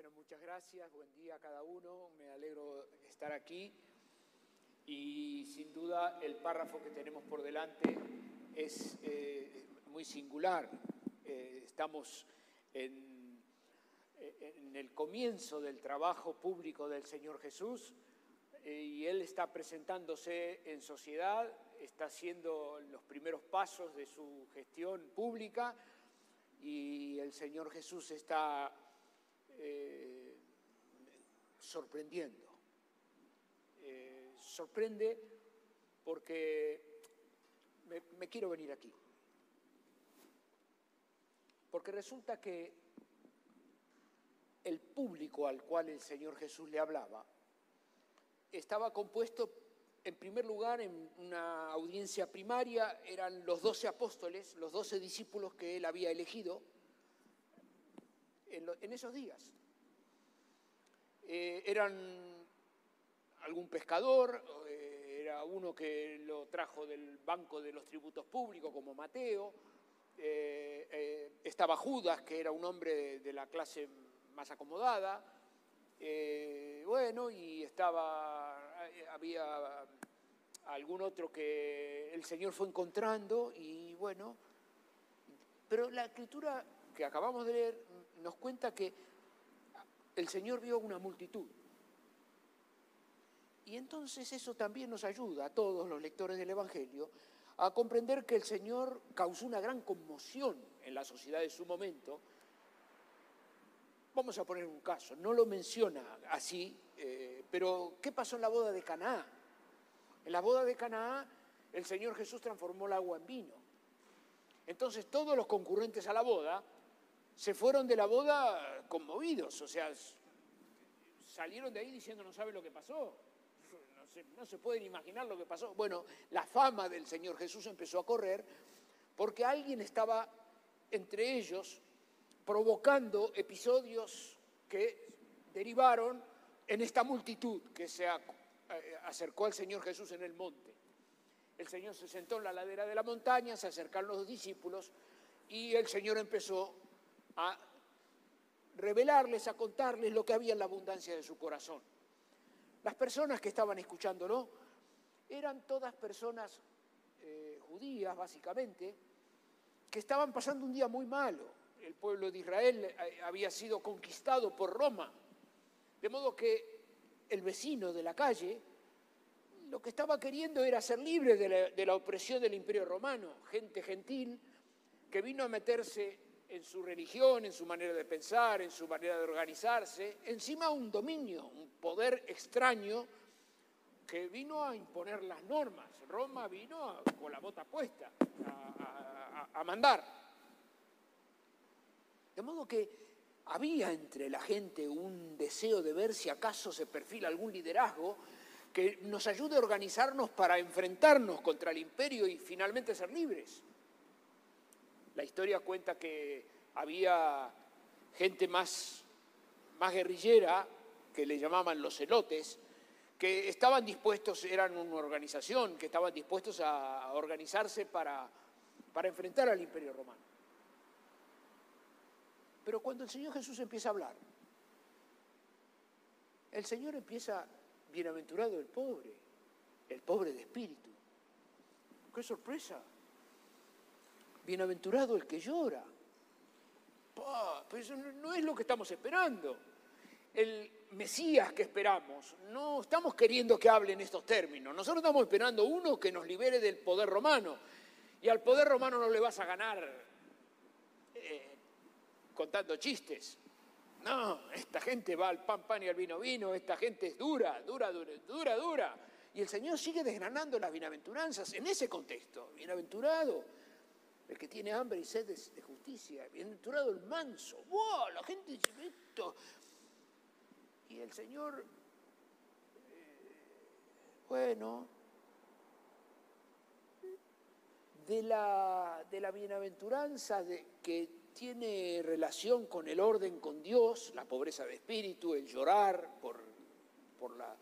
Bueno, muchas gracias, buen día a cada uno, me alegro estar aquí y sin duda el párrafo que tenemos por delante es eh, muy singular. Eh, estamos en, el comienzo del trabajo público del Señor Jesús eh, y Él está presentándose en sociedad, está haciendo los primeros pasos de su gestión pública y el Señor Jesús está eh, sorprendiendo. Eh, sorprende porque me, me quiero venir aquí. Porque resulta que el público al cual el Señor Jesús le hablaba estaba compuesto, en primer lugar, en una audiencia primaria, eran los doce apóstoles, los doce discípulos que él había elegido en, esos días. Eh, eran algún pescador, eh, era uno que lo trajo del banco de los tributos públicos, como Mateo, eh, estaba Judas, que era un hombre de la clase más acomodada, bueno, y estaba, había algún otro que el Señor fue encontrando y bueno, pero la escritura que acabamos de leer nos cuenta que el Señor vio una multitud. Y entonces eso también nos ayuda a todos los lectores del Evangelio a comprender que el Señor causó una gran conmoción en la sociedad de su momento Vamos a poner un caso, no lo menciona así, eh, pero ¿qué pasó en la boda de Canaá? En la boda de Canaá el Señor Jesús transformó el agua en vino. Entonces todos los concurrentes a la boda se fueron de la boda conmovidos, o sea, salieron de ahí diciendo no sabe lo que pasó, no se, no se pueden imaginar lo que pasó. Bueno, la fama del Señor Jesús empezó a correr porque alguien estaba entre ellos provocando episodios que derivaron en esta multitud que se acercó al Señor Jesús en el monte. El Señor se sentó en la ladera de la montaña, se acercaron los discípulos y el Señor empezó a revelarles, a contarles lo que había en la abundancia de su corazón. Las personas que estaban escuchándolo eran todas personas eh, judías, básicamente, que estaban pasando un día muy malo el pueblo de Israel eh, había sido conquistado por Roma. De modo que el vecino de la calle lo que estaba queriendo era ser libre de la, opresión del imperio romano, gente gentil que vino a meterse en su religión, en su manera de pensar, en su manera de organizarse, encima un dominio, un poder extraño que vino a imponer las normas. Roma vino con la bota puesta a mandar. De modo que había entre la gente un deseo de ver si acaso se perfila algún liderazgo que nos ayude a organizarnos para enfrentarnos contra el imperio y finalmente ser libres. La historia cuenta que había gente más, más guerrillera, que le llamaban los celotes, que estaban dispuestos, eran una organización, que estaban dispuestos a organizarse para, para enfrentar al imperio romano. Pero cuando el Señor Jesús empieza a hablar, el Señor empieza, bienaventurado el pobre, el pobre de espíritu. ¡Qué sorpresa! Bienaventurado el que llora. Pues eso no es lo que estamos esperando. El Mesías que esperamos, no estamos queriendo que hable en estos términos. Nosotros estamos esperando uno que nos libere del poder romano. Y al poder romano no le vas a ganar eh, contando chistes. No, esta gente va al pan, pan y al vino, vino, esta gente es dura, dura, dura, dura, dura. Y el Señor sigue desgranando las bienaventuranzas en ese contexto. Bienaventurado el que tiene hambre y sed de, justicia. Bienaventurado el manso. ¡Wow! La gente dice esto. Y el Señor, eh, bueno, de la, de la bienaventuranza de, que tiene relación con el orden con Dios, la pobreza de espíritu, el llorar por, por la,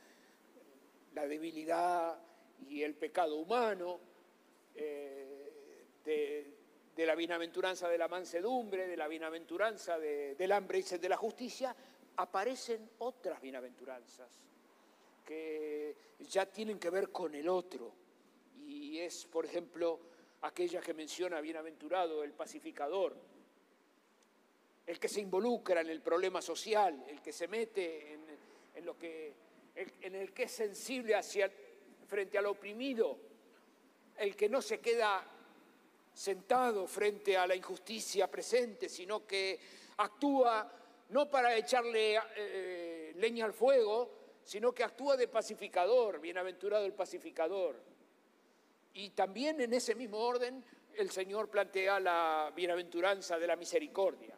debilidad y el pecado humano, eh, de, la bienaventuranza de la mansedumbre, de la bienaventuranza del hambre y sed de la justicia, aparecen otras bienaventuranzas que ya tienen que ver con el otro. Y es, por ejemplo, aquella que menciona bienaventurado el pacificador, el que se involucra en el problema social, el que se mete en, lo que, en el que es sensible frente al oprimido, el que no se queda sentado frente a la injusticia presente, sino que actúa no para echarle eh, leña al fuego, sino que actúa de pacificador, bienaventurado el pacificador. Y también en ese mismo orden el Señor plantea la bienaventuranza de la misericordia.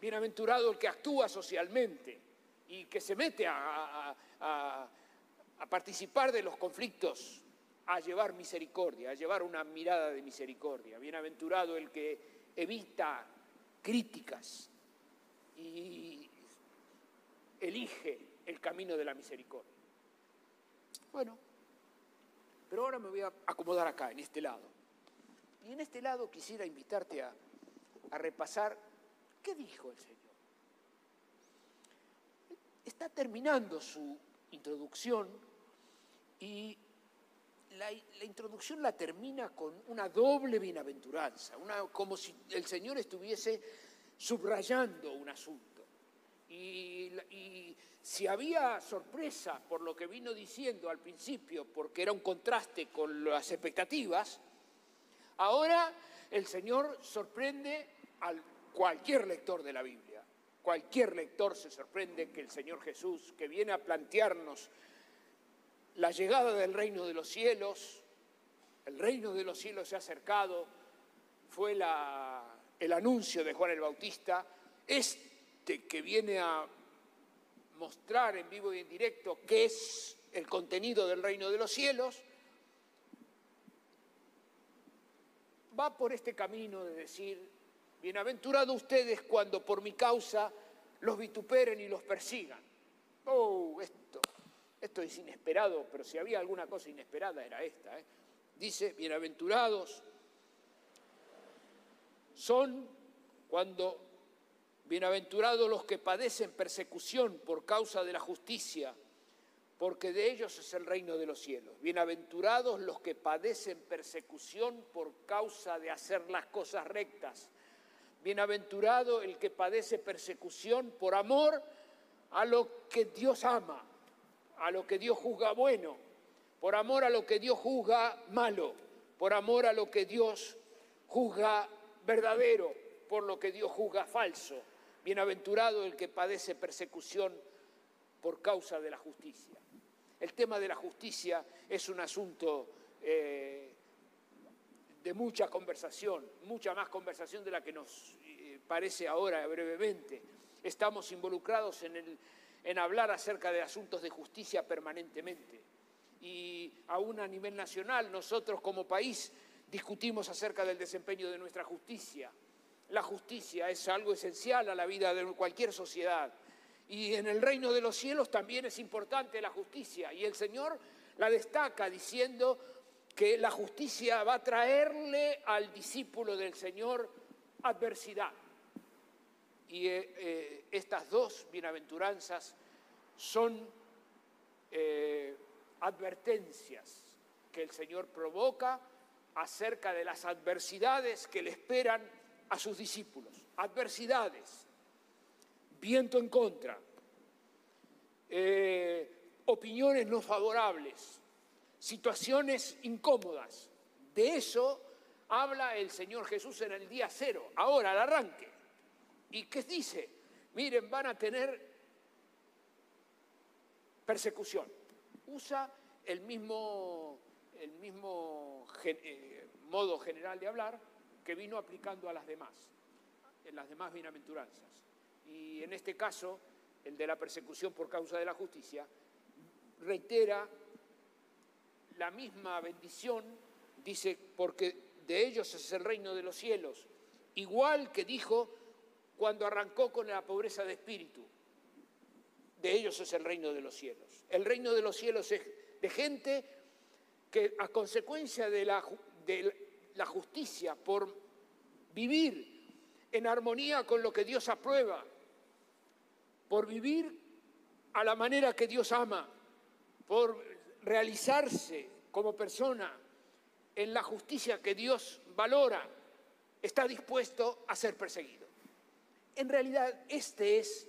Bienaventurado el que actúa socialmente y que se mete a, a participar de los conflictos, a llevar misericordia, a llevar una mirada de misericordia. Bienaventurado el que evita críticas y elige el camino de la misericordia. Bueno, pero ahora me voy a acomodar acá, en este lado. Y en este lado quisiera invitarte a, repasar qué dijo el Señor. Está terminando su introducción y la, introducción la termina con una doble bienaventuranza, como si el Señor estuviese subrayando un asunto. Y, y, si había sorpresa por lo que vino diciendo al principio, porque era un contraste con las expectativas, ahora el Señor sorprende a cualquier lector de la Biblia. Cualquier lector se sorprende que el Señor Jesús, que viene a plantearnos la llegada del reino de los cielos, el reino de los cielos se ha acercado, fue el anuncio de Juan el Bautista, este que viene a mostrar en vivo y en directo qué es el contenido del reino de los cielos, va por este camino de decir, bienaventurados ustedes cuando por mi causa los vituperen y los persigan. Oh, esto es inesperado, pero si había alguna cosa inesperada era esta. ¿eh? Dice, bienaventurados son cuando, bienaventurados los que padecen persecución por causa de la justicia, porque de ellos es el reino de los cielos. Bienaventurados los que padecen persecución por causa de hacer las cosas rectas. Bienaventurado el que padece persecución por amor a lo que Dios ama a lo que Dios juzga bueno, por amor a lo que Dios juzga malo, por amor a lo que Dios juzga verdadero, por lo que Dios juzga falso. Bienaventurado el que padece persecución por causa de la justicia. El tema de la justicia es un asunto eh, de mucha conversación, mucha más conversación de la que nos eh, parece ahora brevemente. Estamos involucrados en el en hablar acerca de asuntos de justicia permanentemente. Y aún a nivel nacional, nosotros como país discutimos acerca del desempeño de nuestra justicia. La justicia es algo esencial a la vida de cualquier sociedad. Y en el reino de los cielos también es importante la justicia. Y el Señor la destaca diciendo que la justicia va a traerle al discípulo del Señor adversidad. Y eh, eh, estas dos bienaventuranzas son eh, advertencias que el Señor provoca acerca de las adversidades que le esperan a sus discípulos. Adversidades, viento en contra, opiniones no favorables, situaciones incómodas. De eso habla el Señor Jesús en el día cero, ahora al arranque. ¿Y qué dice? Miren, van a tener persecución. Usa el mismo, eh, modo general de hablar que vino aplicando a las demás, en las demás bienaventuranzas. Y en este caso, el de la persecución por causa de la justicia, reitera la misma bendición, dice, porque de ellos es el reino de los cielos, igual que dijo cuando arrancó con la pobreza de espíritu. De ellos es el reino de los cielos. El reino de los cielos es de gente que a consecuencia de la, de la justicia, por vivir en armonía con lo que Dios aprueba, por vivir a la manera que Dios ama, por realizarse como persona en la justicia que Dios valora, está dispuesto a ser perseguido. En realidad, este es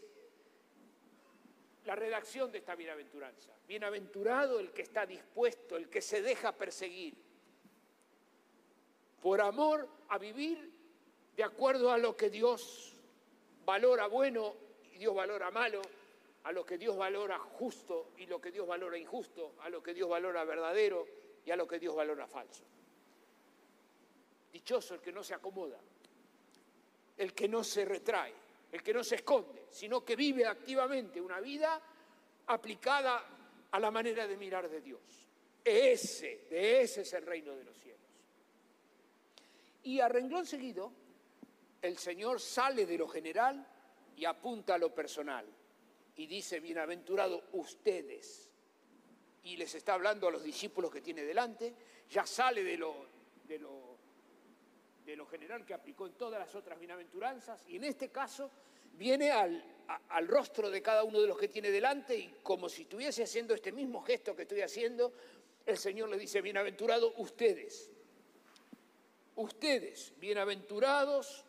la redacción de esta bienaventuranza. Bienaventurado el que está dispuesto, el que se deja perseguir, por amor a vivir de acuerdo a lo que Dios valora bueno y Dios valora malo, a lo que Dios valora justo y lo que Dios valora injusto, a lo que Dios valora verdadero y a lo que Dios valora falso. Dichoso el que no se acomoda, el que no se retrae, el que no se esconde, sino que vive activamente una vida aplicada a la manera de mirar de Dios. Ese, de ese es el reino de los cielos. Y a renglón seguido, el Señor sale de lo general y apunta a lo personal y dice, bienaventurado ustedes. Y les está hablando a los discípulos que tiene delante, ya sale de lo, de lo, de lo general que aplicó en todas las otras bienaventuranzas, y en este caso viene al, rostro de cada uno de los que tiene delante y como si estuviese haciendo este mismo gesto que estoy haciendo, el Señor le dice, bienaventurado ustedes, ustedes, bienaventurados,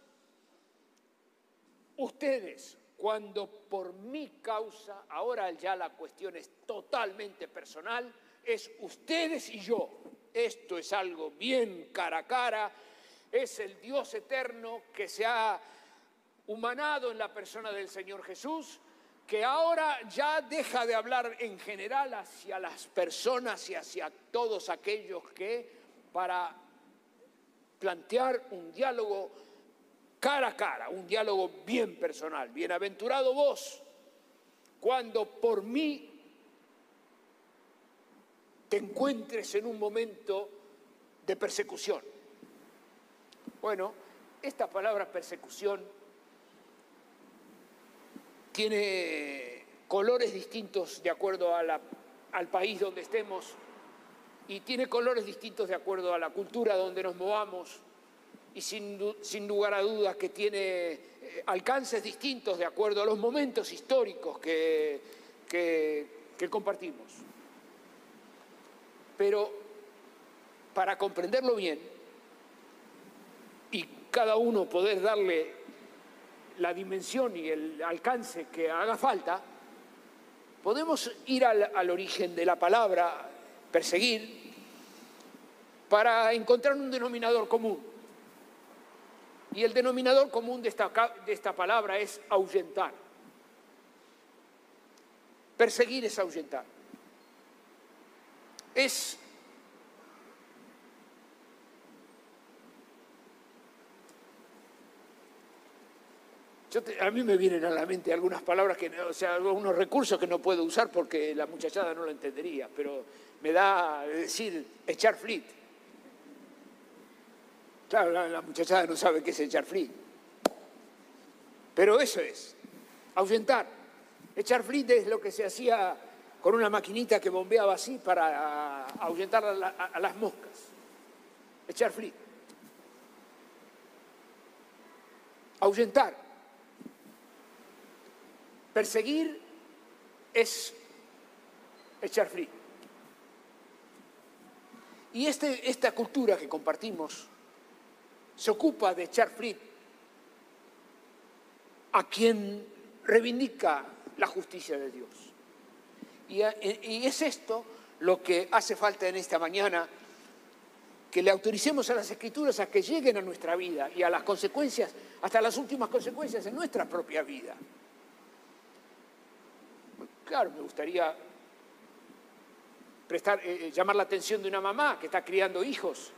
ustedes, cuando por mi causa, ahora ya la cuestión es totalmente personal, es ustedes y yo. Esto es algo bien cara a cara, es el Dios eterno que se ha humanado en la persona del Señor Jesús, que ahora ya deja de hablar en general hacia las personas y hacia todos aquellos que para plantear un diálogo cara a cara, un diálogo bien personal. Bienaventurado vos cuando por mí te encuentres en un momento de persecución. Bueno, esta palabra persecución tiene colores distintos de acuerdo al país donde estemos y tiene colores distintos de acuerdo a la cultura donde nos movamos y sin, lugar a dudas que tiene eh, alcances distintos de acuerdo a los momentos históricos que, que compartimos. Pero para comprenderlo bien cada uno poder darle la dimensión y el alcance que haga falta, podemos ir al, origen de la palabra perseguir para encontrar un denominador común. Y el denominador común de esta, de esta palabra es ahuyentar. Perseguir es ahuyentar. Es a mí me vienen a la mente algunas palabras, que, o sea, algunos recursos que no puedo usar porque la muchachada no lo entendería, pero me da decir echar flit. Claro, la, muchachada no sabe qué es echar flit. Pero eso es, ahuyentar. Echar flit es lo que se hacía con una maquinita que bombeaba así para ahuyentar a, a las moscas. Echar flit. Ahuyentar. Perseguir es echar frío. Y este, esta cultura que compartimos se ocupa de echar frío a quien reivindica la justicia de Dios. Y, y es esto lo que hace falta en esta mañana, que le autoricemos a las escrituras a que lleguen a nuestra vida y a las consecuencias, hasta las últimas consecuencias en nuestra propia vida. Claro, me gustaría prestar, eh, eh, llamar la atención de una mamá que está criando hijos,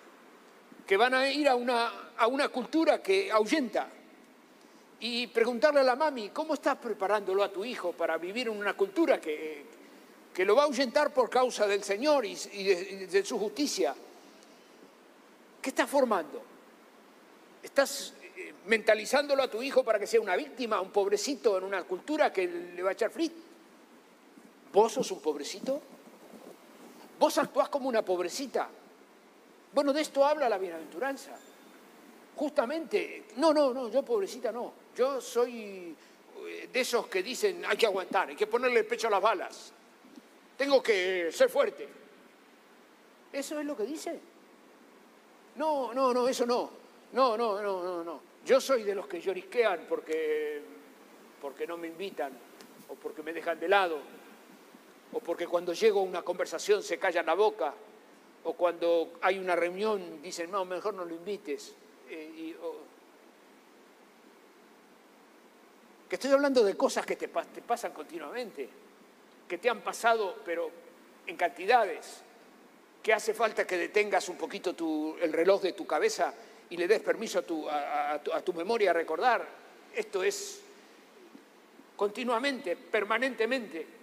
que van a ir a una, a una cultura que ahuyenta y preguntarle a la mami, ¿cómo estás preparándolo a tu hijo para vivir en una cultura que, que lo va a ahuyentar por causa del Señor y, de, su justicia? ¿Qué estás formando? ¿Estás eh, mentalizándolo a tu hijo para que sea una víctima, un pobrecito en una cultura que le va a echar frit? ¿Vos sos un pobrecito? ¿Vos actuás como una pobrecita? Bueno, de esto habla la bienaventuranza. Justamente, no, no, no, yo pobrecita no. Yo soy, eh, de esos que dicen hay que aguantar, hay que ponerle el pecho a las balas, tengo que ser fuerte. ¿Eso es lo que dice? No, no, no, eso no. No, no, no, no, no. Yo soy de los que llorisquean porque, porque no me invitan o porque me dejan de lado porque cuando llego a una conversación se callan la boca o cuando hay una reunión dicen, no, mejor no lo invites. Eh, que estoy hablando de cosas que te, pasan continuamente, que te han pasado, pero en cantidades, que hace falta que detengas un poquito el reloj de tu cabeza y le des permiso a tu memoria a recordar. Esto es continuamente, permanentemente.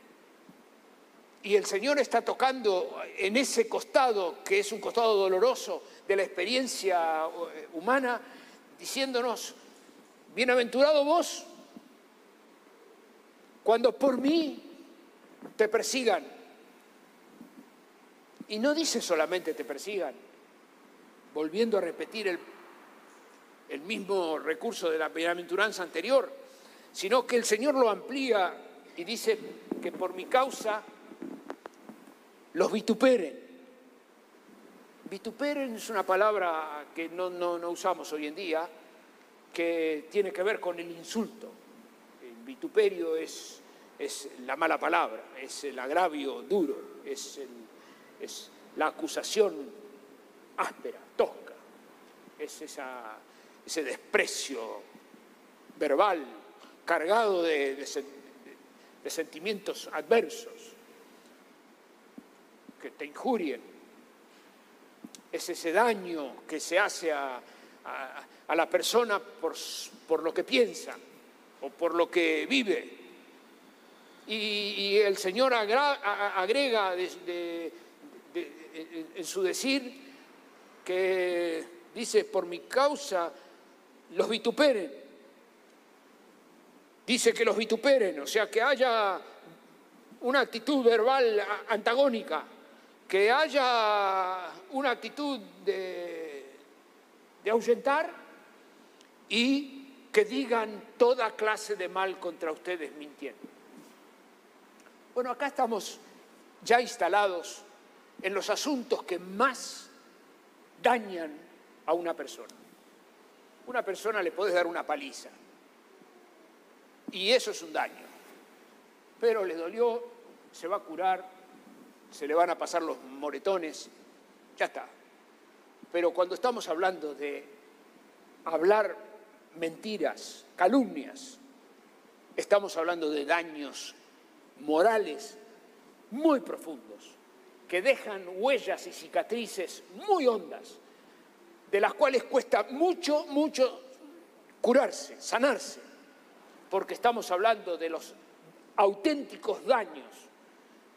Y el Señor está tocando en ese costado, que es un costado doloroso de la experiencia eh, humana, diciéndonos, bienaventurado vos, cuando por mí te persigan. Y no dice solamente te persigan, volviendo a repetir el, el mismo recurso de la bienaventuranza anterior, sino que el Señor lo amplía y dice que por mi causa los vituperen. Vituperen es una palabra que no, no, usamos hoy en día, que tiene que ver con el insulto. El vituperio es, es la mala palabra, es el agravio duro, es, es la acusación áspera, tosca, es esa, ese desprecio verbal cargado de sentimientos adversos que te injurien. Es ese daño que se hace a, la persona por, lo que piensa o por lo que vive. Y, el Señor agrega en su decir que dice, por mi causa los vituperen. Dice que los vituperen, o sea, que haya una actitud verbal antagónica que haya una actitud de, ahuyentar y que digan toda clase de mal contra ustedes mintiendo. Bueno, acá estamos ya instalados en los asuntos que más dañan a una persona. Una persona le puedes dar una paliza y eso es un daño, pero le dolió, se va a curar, se le van a pasar los moretones, ya está. Pero cuando estamos hablando de hablar mentiras, calumnias, estamos hablando de daños morales muy profundos, que dejan huellas y cicatrices muy hondas, de las cuales cuesta mucho, mucho curarse, sanarse, porque estamos hablando de los auténticos daños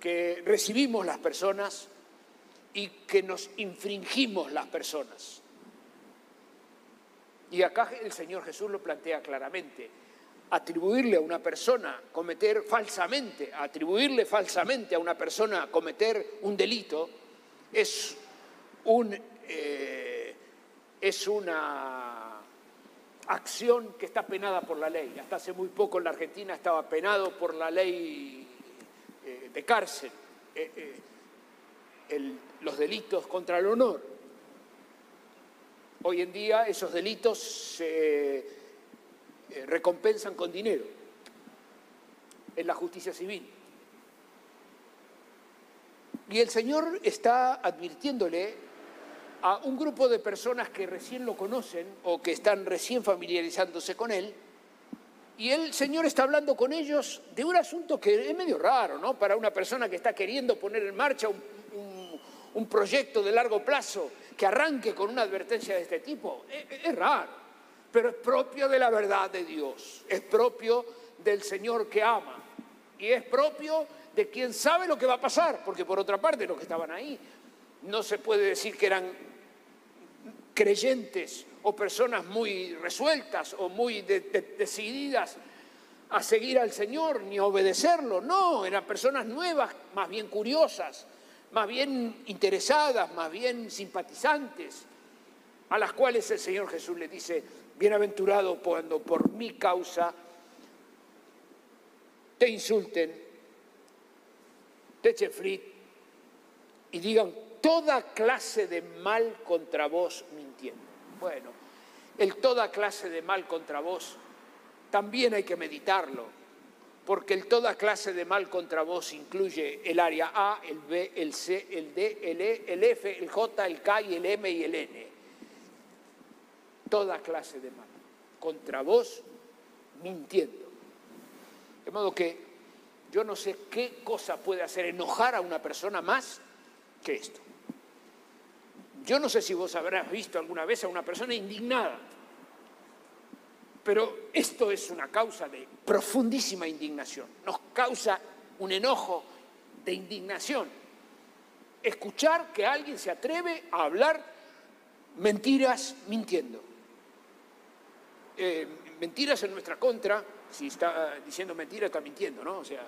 que recibimos las personas y que nos infringimos las personas. Y acá el Señor Jesús lo plantea claramente. Atribuirle a una persona cometer falsamente, atribuirle falsamente a una persona cometer un delito es, un, eh, es una acción que está penada por la ley. Hasta hace muy poco en la Argentina estaba penado por la ley eh, de cárcel, eh, eh, los delitos contra el honor. Hoy en día esos delitos se recompensan con dinero en la justicia civil. Y el Señor está advirtiéndole a un grupo de personas que recién lo conocen o que están recién familiarizándose con Él, y el Señor está hablando con ellos de un asunto que es medio raro, ¿no? Para una persona que está queriendo poner en marcha un, proyecto de largo plazo que arranque con una advertencia de este tipo. Es, es raro, pero es propio de la verdad de Dios, es propio del Señor que ama y es propio de quien sabe lo que va a pasar, porque por otra parte los que estaban ahí no se puede decir que eran creyentes o personas muy resueltas o muy decididas a seguir al Señor ni a obedecerlo. No, eran personas nuevas, más bien curiosas, más bien interesadas, más bien simpatizantes, a las cuales el Señor Jesús le dice, bienaventurado cuando por mi causa te insulten, te echen frit y digan toda clase de mal contra vos. Bueno, el toda clase de mal contra vos también hay que meditarlo, porque el toda clase de mal contra vos incluye el área A, el B, el C, el D, el E, el F, el J, el K y el M y el N. Toda clase de mal contra vos mintiendo. De modo que yo no sé qué cosa puede hacer enojar a una persona más que esto. Yo no sé si vos habrás visto alguna vez a una persona indignada, pero esto es una causa de profundísima indignación. Nos causa un enojo de indignación. Escuchar que alguien se atreve a hablar mentiras mintiendo. Eh, mentiras en nuestra contra, si está diciendo mentiras está mintiendo, ¿no? O sea,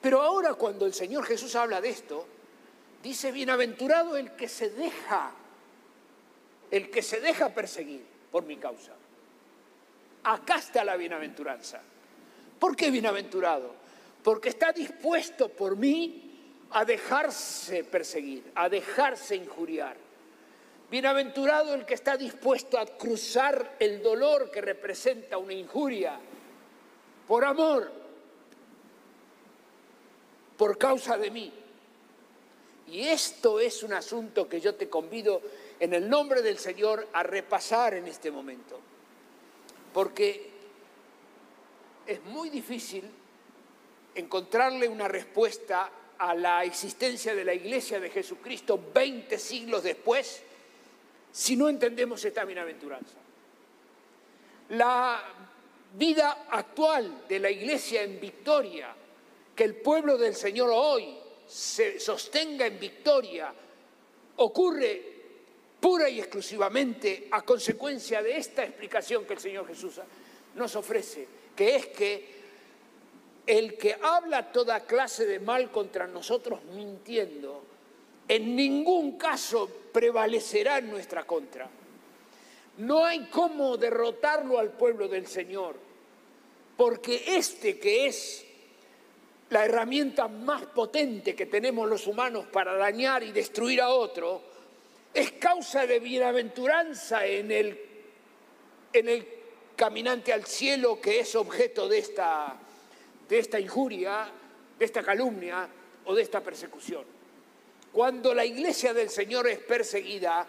Pero ahora cuando el Señor Jesús habla de esto, dice, bienaventurado el que se deja, el que se deja perseguir por mi causa. Acá está la bienaventuranza. ¿Por qué bienaventurado? Porque está dispuesto por mí a dejarse perseguir, a dejarse injuriar. Bienaventurado el que está dispuesto a cruzar el dolor que representa una injuria por amor por causa de mí. Y esto es un asunto que yo te convido en el nombre del Señor a repasar en este momento. Porque es muy difícil encontrarle una respuesta a la existencia de la iglesia de Jesucristo 20 siglos después si no entendemos esta bienaventuranza. La vida actual de la iglesia en victoria que el pueblo del Señor hoy se sostenga en victoria ocurre pura y exclusivamente a consecuencia de esta explicación que el Señor Jesús nos ofrece, que es que el que habla toda clase de mal contra nosotros mintiendo, en ningún caso prevalecerá en nuestra contra. No hay cómo derrotarlo al pueblo del Señor, porque este que es la herramienta más potente que tenemos los humanos para dañar y destruir a otro, es causa de bienaventuranza en el, caminante al cielo que es objeto de esta, de esta injuria, de esta calumnia o de esta persecución. Cuando la iglesia del Señor es perseguida,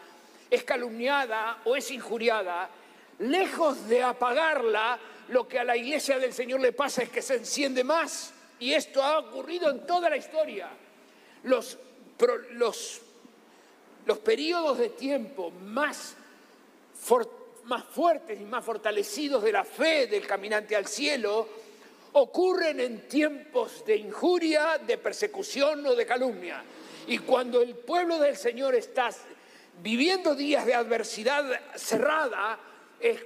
es calumniada o es injuriada, lejos de apagarla, lo que a la iglesia del Señor le pasa es que se enciende más y esto ha ocurrido en toda la historia. Los, los, periodos de tiempo más fuertes y más fortalecidos de la fe del caminante al cielo ocurren en tiempos de injuria, de persecución o de calumnia. Y cuando el pueblo del Señor está viviendo días de adversidad cerrada, es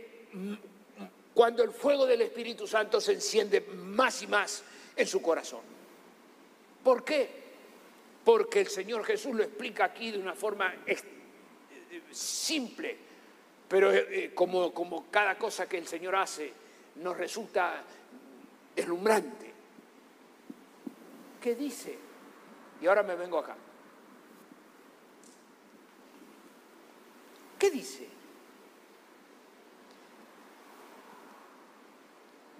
cuando el fuego del Espíritu Santo se enciende más y más en su corazón. ¿Por qué? Porque el Señor Jesús lo explica aquí de una forma simple, pero eh, como, como cada cosa que el Señor hace nos resulta deslumbrante. ¿Qué dice? Y ahora me vengo acá. ¿Qué dice?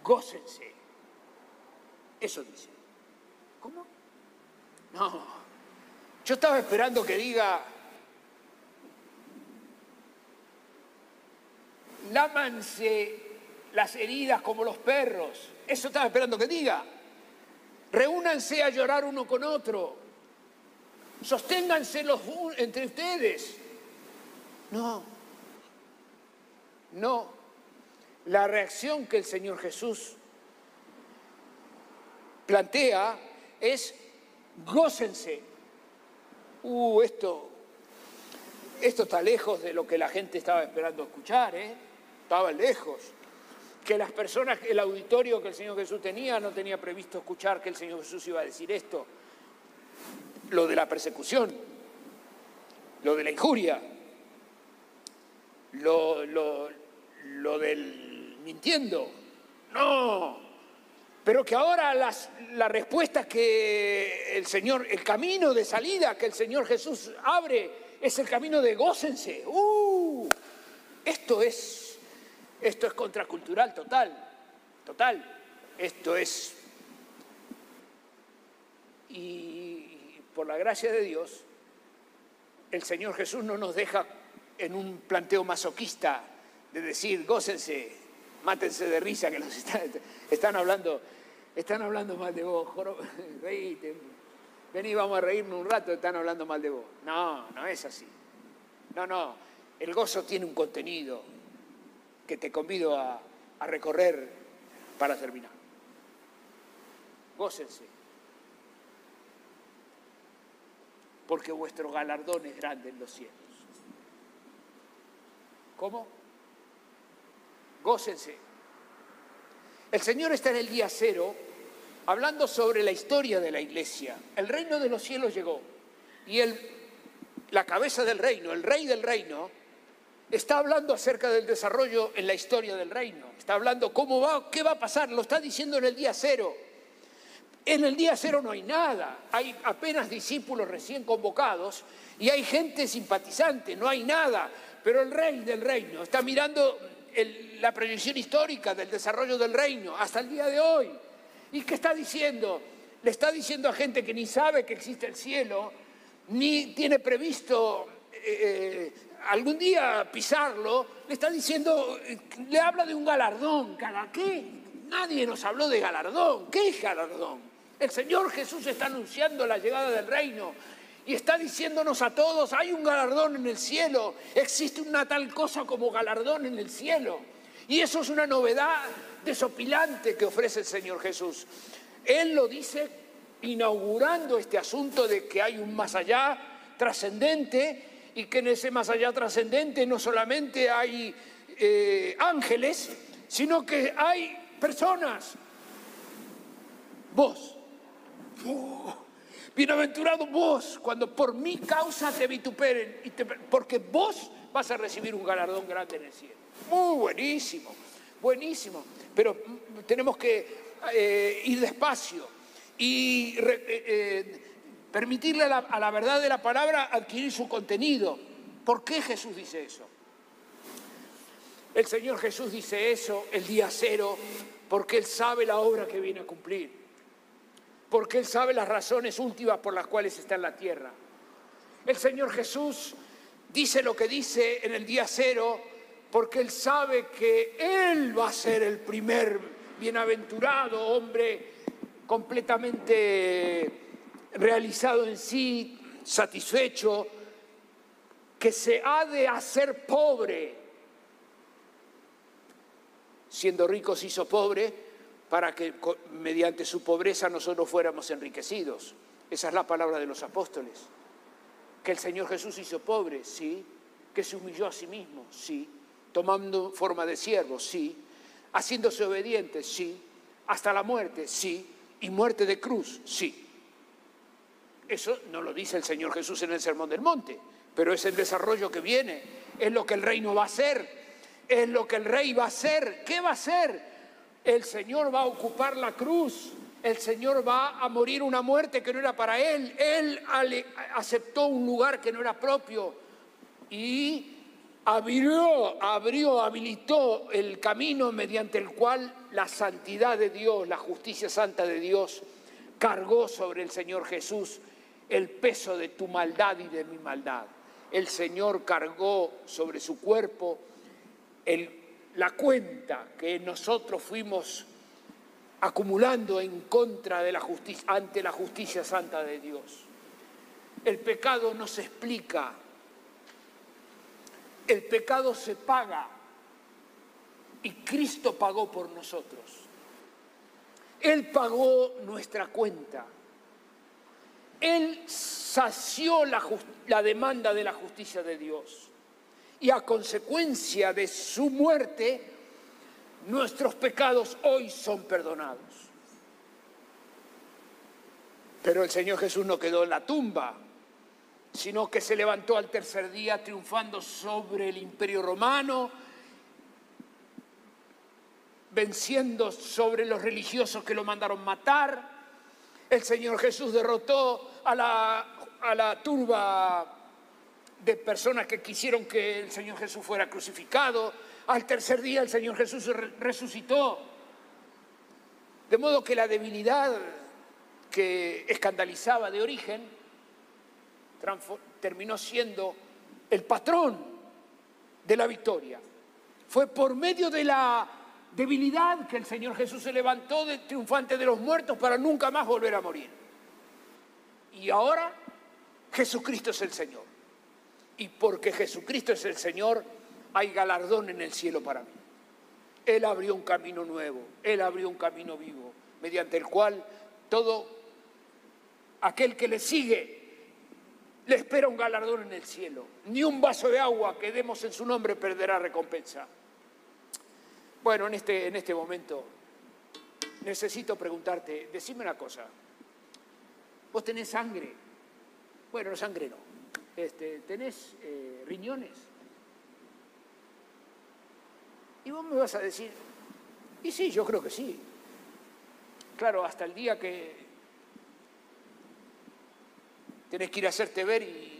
Gócense eso dice. ¿Cómo? No. Yo estaba esperando que diga, lámanse las heridas como los perros. Eso estaba esperando que diga. Reúnanse a llorar uno con otro. Sosténganse los entre ustedes. No. No. La reacción que el Señor Jesús plantea es gócense. Uh, esto, esto está lejos de lo que la gente estaba esperando escuchar, ¿eh? estaba lejos. Que las personas, el auditorio que el Señor Jesús tenía, no tenía previsto escuchar que el Señor Jesús iba a decir esto. Lo de la persecución, lo de la injuria, lo, lo, lo del mintiendo, No, pero que ahora las, la respuesta que el Señor, el camino de salida que el Señor Jesús abre es el camino de gócense. ¡Uh! Esto es, esto es contracultural total, total. Esto es... Y por la gracia de Dios, el Señor Jesús no nos deja en un planteo masoquista de decir, gócense, mátense de risa, que los están, hablando, están hablando mal de vos, reíte, vení, vamos a reírnos un rato, están hablando mal de vos. No, no es así. No, no, el gozo tiene un contenido que te convido a, a recorrer para terminar. Gócense. Porque vuestro galardón es grande en los cielos. ¿Cómo? Gócense. El Señor está en el día cero hablando sobre la historia de la iglesia. El reino de los cielos llegó y el, la cabeza del reino, el rey del reino, está hablando acerca del desarrollo en la historia del reino. Está hablando cómo va, qué va a pasar, lo está diciendo en el día cero. En el día cero no hay nada, hay apenas discípulos recién convocados y hay gente simpatizante, no hay nada. Pero el rey del reino está mirando la proyección histórica del desarrollo del reino hasta el día de hoy. ¿Y qué está diciendo? Le está diciendo a gente que ni sabe que existe el cielo, ni tiene previsto eh, eh, algún día pisarlo, le está diciendo, le habla de un galardón. ¿Cada qué? Nadie nos habló de galardón. ¿Qué es galardón? El Señor Jesús está anunciando la llegada del reino y está diciéndonos a todos, hay un galardón en el cielo, existe una tal cosa como galardón en el cielo. Y eso es una novedad desopilante que ofrece el Señor Jesús. Él lo dice inaugurando este asunto de que hay un más allá trascendente y que en ese más allá trascendente no solamente hay eh, ángeles, sino que hay personas. Vos. Bienaventurado vos cuando por mi causa te vituperen, porque vos vas a recibir un galardón grande en el cielo. Muy buenísimo, buenísimo. Pero tenemos que eh, ir despacio y eh, eh, permitirle a la, a la verdad de la palabra adquirir su contenido. ¿Por qué Jesús dice eso? El Señor Jesús dice eso el día cero porque Él sabe la obra que viene a cumplir porque Él sabe las razones últimas por las cuales está en la tierra. El Señor Jesús dice lo que dice en el día cero, porque Él sabe que Él va a ser el primer bienaventurado hombre completamente realizado en sí, satisfecho, que se ha de hacer pobre. Siendo rico se hizo pobre para que mediante su pobreza nosotros fuéramos enriquecidos. Esa es la palabra de los apóstoles. Que el Señor Jesús hizo pobre, sí. Que se humilló a sí mismo, sí. Tomando forma de siervo, sí. Haciéndose obediente, sí. Hasta la muerte, sí. Y muerte de cruz, sí. Eso no lo dice el Señor Jesús en el Sermón del Monte, pero es el desarrollo que viene, es lo que el reino va a hacer, es lo que el rey va a hacer. ¿Qué va a hacer? El Señor va a ocupar la cruz, el Señor va a morir una muerte que no era para Él, Él aceptó un lugar que no era propio y abrió, abrió, habilitó el camino mediante el cual la santidad de Dios, la justicia santa de Dios, cargó sobre el Señor Jesús el peso de tu maldad y de mi maldad. El Señor cargó sobre su cuerpo el la cuenta que nosotros fuimos acumulando en contra de la justicia, ante la justicia santa de Dios. El pecado no se explica, el pecado se paga y Cristo pagó por nosotros. Él pagó nuestra cuenta. Él sació la, la demanda de la justicia de Dios y a consecuencia de su muerte, nuestros pecados hoy son perdonados. Pero el Señor Jesús no quedó en la tumba, sino que se levantó al tercer día triunfando sobre el imperio romano venciendo sobre los religiosos que lo mandaron matar. El Señor Jesús derrotó a la, a la turba de personas que quisieron que el Señor Jesús fuera crucificado. Al tercer día el Señor Jesús resucitó. De modo que la debilidad que escandalizaba de origen terminó siendo el patrón de la victoria. Fue por medio de la debilidad que el Señor Jesús se levantó de triunfante de los muertos para nunca más volver a morir. Y ahora Jesucristo es el Señor. Y porque Jesucristo es el Señor, hay galardón en el cielo para mí. Él abrió un camino nuevo, Él abrió un camino vivo, mediante el cual todo aquel que le sigue le espera un galardón en el cielo. Ni un vaso de agua que demos en su nombre perderá recompensa. Bueno, en este, en este momento necesito preguntarte, decime una cosa. ¿Vos tenés sangre? Bueno, sangre no. Este, ¿Tenés eh, riñones? Y vos me vas a decir, y sí, yo creo que sí. Claro, hasta el día que tenés que ir a hacerte ver y,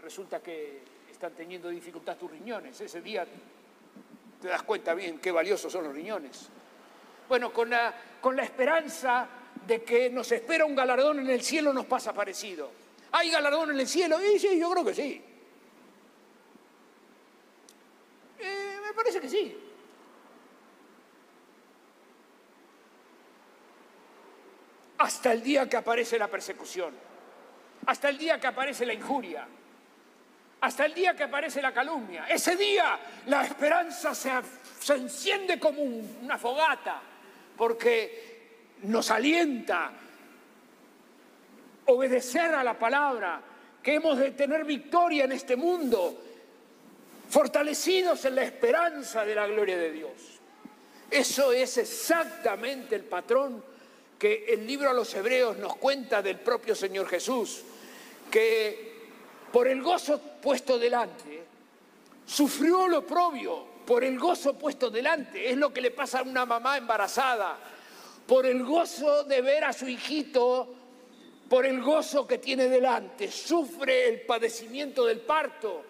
resulta que están teniendo dificultad tus riñones. Ese día te das cuenta bien qué valiosos son los riñones. Bueno, con la, con la esperanza de que nos espera un galardón en el cielo nos pasa parecido. ¿Hay galardón en el cielo? Y sí, yo creo que sí. Eh, me parece que sí. Hasta el día que aparece la persecución, hasta el día que aparece la injuria, hasta el día que aparece la calumnia. Ese día la esperanza se, se enciende como una fogata, porque nos alienta, obedecer a la palabra, que hemos de tener victoria en este mundo, fortalecidos en la esperanza de la gloria de Dios. Eso es exactamente el patrón que el libro a los hebreos nos cuenta del propio Señor Jesús, que por el gozo puesto delante, sufrió lo propio por el gozo puesto delante. Es lo que le pasa a una mamá embarazada, por el gozo de ver a su hijito por el gozo que tiene delante, sufre el padecimiento del parto.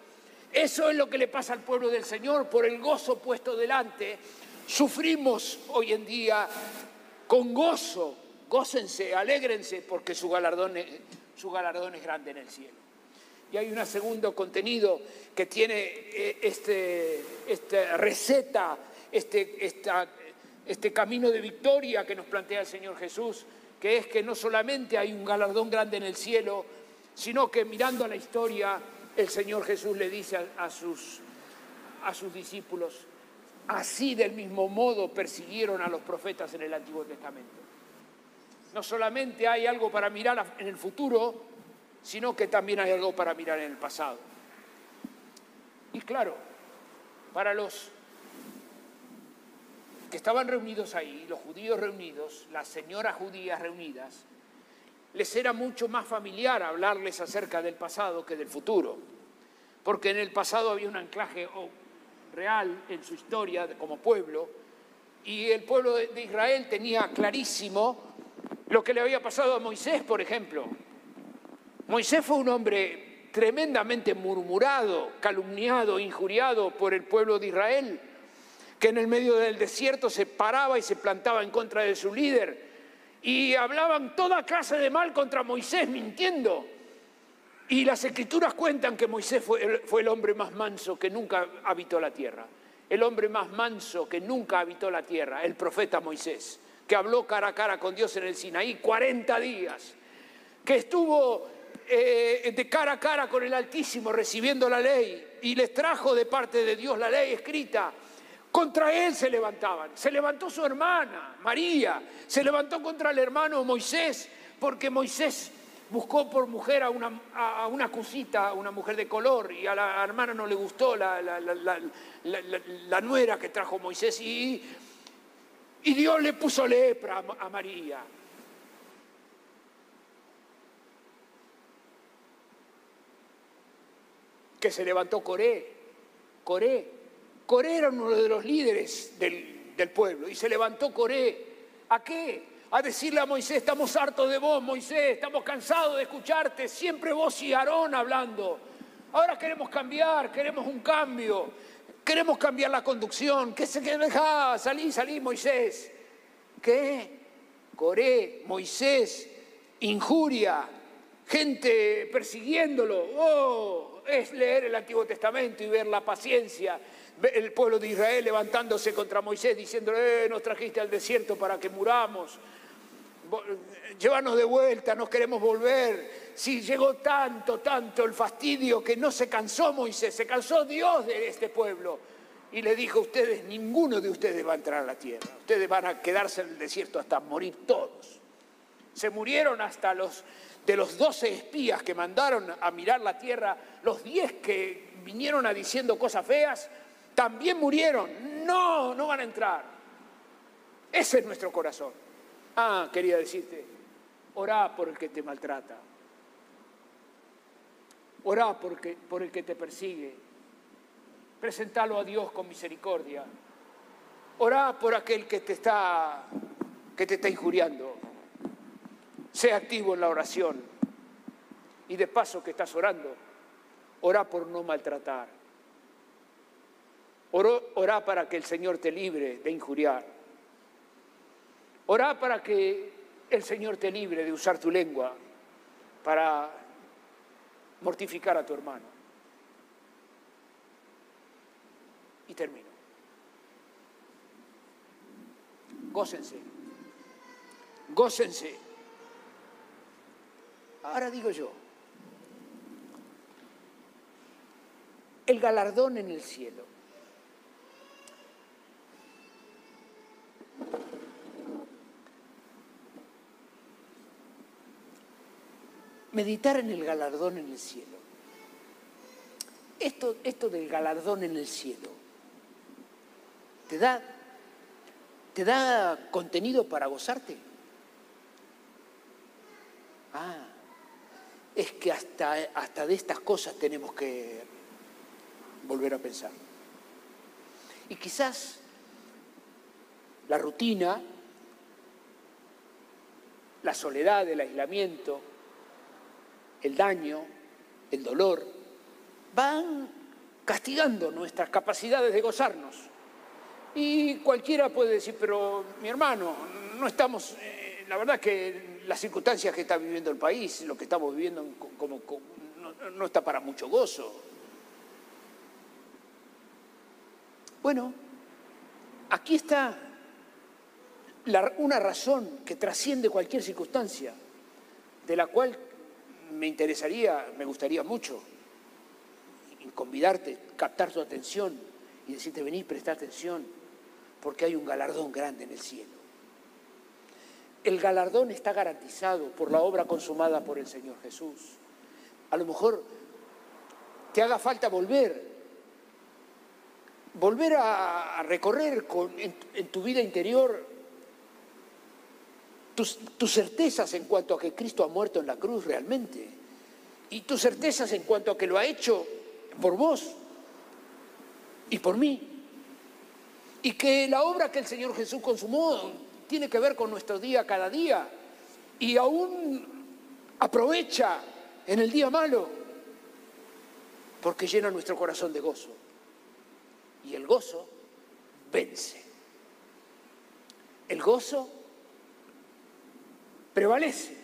Eso es lo que le pasa al pueblo del Señor, por el gozo puesto delante. Sufrimos hoy en día con gozo, gócense, alégrense, porque su galardón, es, grande en el cielo. Y hay un segundo contenido que tiene eh, este, esta receta, este, este camino de victoria que nos plantea el Señor Jesús que es que no solamente hay un galardón grande en el cielo, sino que mirando a la historia, el Señor Jesús le dice a, sus, a sus discípulos, así del mismo modo persiguieron a los profetas en el Antiguo Testamento. No solamente hay algo para mirar en el futuro, sino que también hay algo para mirar en el pasado. Y claro, para los que estaban reunidos ahí, los judíos reunidos, las señoras judías reunidas, les era mucho más familiar hablarles acerca del pasado que del futuro, porque en el pasado había un anclaje real en su historia como pueblo, y el pueblo de Israel tenía clarísimo lo que le había pasado a Moisés, por ejemplo. Moisés fue un hombre tremendamente murmurado, calumniado, injuriado por el pueblo de Israel que en el medio del desierto se paraba y se plantaba en contra de su líder. Y hablaban toda clase de mal contra Moisés, mintiendo. Y las escrituras cuentan que Moisés fue el, fue el hombre más manso que nunca habitó la tierra. El hombre más manso que nunca habitó la tierra, el profeta Moisés, que habló cara a cara con Dios en el Sinaí 40 días, que estuvo eh, de cara a cara con el Altísimo recibiendo la ley y les trajo de parte de Dios la ley escrita contra él se levantaban. Se levantó su hermana, María. Se levantó contra el hermano Moisés, porque Moisés buscó por mujer a una, a una cosita, a una mujer de color, y a la hermana no le gustó la, la, nuera que trajo Moisés, y, y, Dios le puso lepra a, a María. Que se levantó Coré, Coré, Coré era uno de los líderes del, pueblo. Y se levantó Coré. ¿A qué? A decirle a Moisés, estamos hartos de vos, Moisés, estamos cansados de escucharte, siempre vos y Aarón hablando. Ahora queremos cambiar, queremos un cambio, queremos cambiar la conducción. ¿Qué se deja? Salí, salí, Moisés. ¿Qué? Coré, Moisés, injuria, gente persiguiéndolo. Oh, es leer el Antiguo Testamento y ver la paciencia. El pueblo de Israel levantándose contra Moisés diciéndole, eh, nos trajiste al desierto para que muramos. Llévanos de vuelta, nos queremos volver. Si llegó tanto, tanto el fastidio que no se cansó Moisés, se cansó Dios de este pueblo. Y le dijo, ustedes, ninguno de ustedes va a entrar a la tierra. Ustedes van a quedarse en el desierto hasta morir todos. Se murieron hasta los de los doce espías que mandaron a mirar la tierra, los diez que vinieron a diciendo cosas feas, también murieron. No, no van a entrar. Ese es nuestro corazón. Ah, quería decirte, orá por el que te maltrata. Orá por, el que te persigue. Presentalo a Dios con misericordia. Orá por aquel que te está, que te está injuriando. Sea activo en la oración. Y de paso que estás orando, orá por no maltratar. Orá para que el Señor te libre de injuriar. Orá para que el Señor te libre de usar tu lengua para mortificar a tu hermano. Y termino. Gócense. Gócense Ahora digo yo, el galardón en el cielo. Meditar en el galardón en el cielo. Esto, esto del galardón en el cielo, ¿te da, ¿te da contenido para gozarte? Ah, es que hasta, hasta de estas cosas tenemos que volver a pensar. Y quizás la rutina, la soledad, el aislamiento, el daño, el dolor, van castigando nuestras capacidades de gozarnos. Y cualquiera puede decir, pero mi hermano, no estamos, eh, la verdad que las circunstancias que está viviendo el país, lo que estamos viviendo no, está para mucho gozo. Bueno, aquí está una razón que trasciende cualquier circunstancia, de la cual me interesaría, me gustaría mucho convidarte, captar tu atención y decirte, vení, presta atención, porque hay un galardón grande en el cielo el galardón está garantizado por la obra consumada por el Señor Jesús. A lo mejor te haga falta volver, volver a, recorrer en, tu vida interior tus, certezas en cuanto a que Cristo ha muerto en la cruz realmente y tus certezas en cuanto a que lo ha hecho por vos y por mí. Y que la obra que el Señor Jesús consumó tiene que ver con nuestro día cada día y aún aprovecha en el día malo porque llena nuestro corazón de gozo. Y el gozo vence. El gozo prevalece.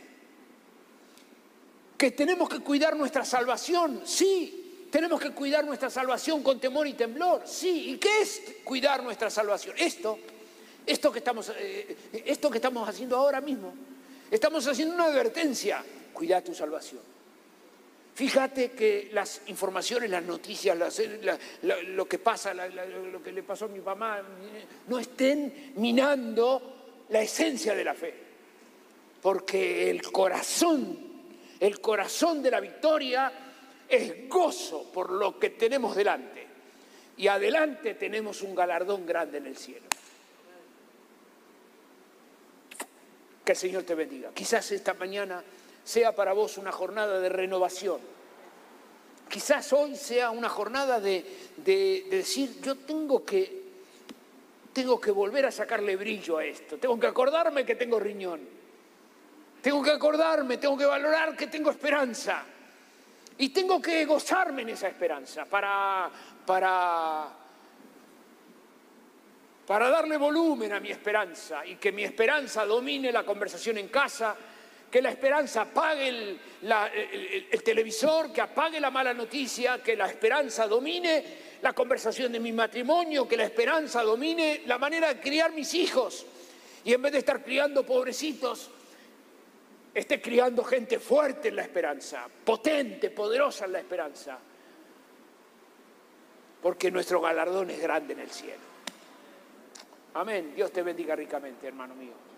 Que tenemos que cuidar nuestra salvación, sí. Tenemos que cuidar nuestra salvación con temor y temblor, sí. ¿Y qué es cuidar nuestra salvación? Esto esto que estamos, eh, esto que estamos haciendo ahora mismo, estamos haciendo una advertencia, cuida tu salvación. Fíjate que las informaciones, las noticias, lo que pasa, lo que le pasó a mi mamá, no estén minando la esencia de la fe. Porque el corazón, el corazón de la victoria es gozo por lo que tenemos delante. Y adelante tenemos un galardón grande en el cielo. Que el Señor te bendiga. Quizás esta mañana sea para vos una jornada de renovación. Quizás hoy sea una jornada de, decir, yo tengo que tengo que volver a sacarle brillo a esto. Tengo que acordarme que tengo riñón. Tengo que acordarme, tengo que valorar que tengo esperanza. Y tengo que gozarme en esa esperanza para, para, para darle volumen a mi esperanza y que mi esperanza domine la conversación en casa, que la esperanza apague el, el, televisor, que apague la mala noticia, que la esperanza domine la conversación de mi matrimonio, que la esperanza domine la manera de criar mis hijos. Y en vez de estar criando pobrecitos, esté criando gente fuerte en la esperanza, potente, poderosa en la esperanza. Porque nuestro galardón es grande en el cielo. Amén. Dios te bendiga ricamente, hermano mío.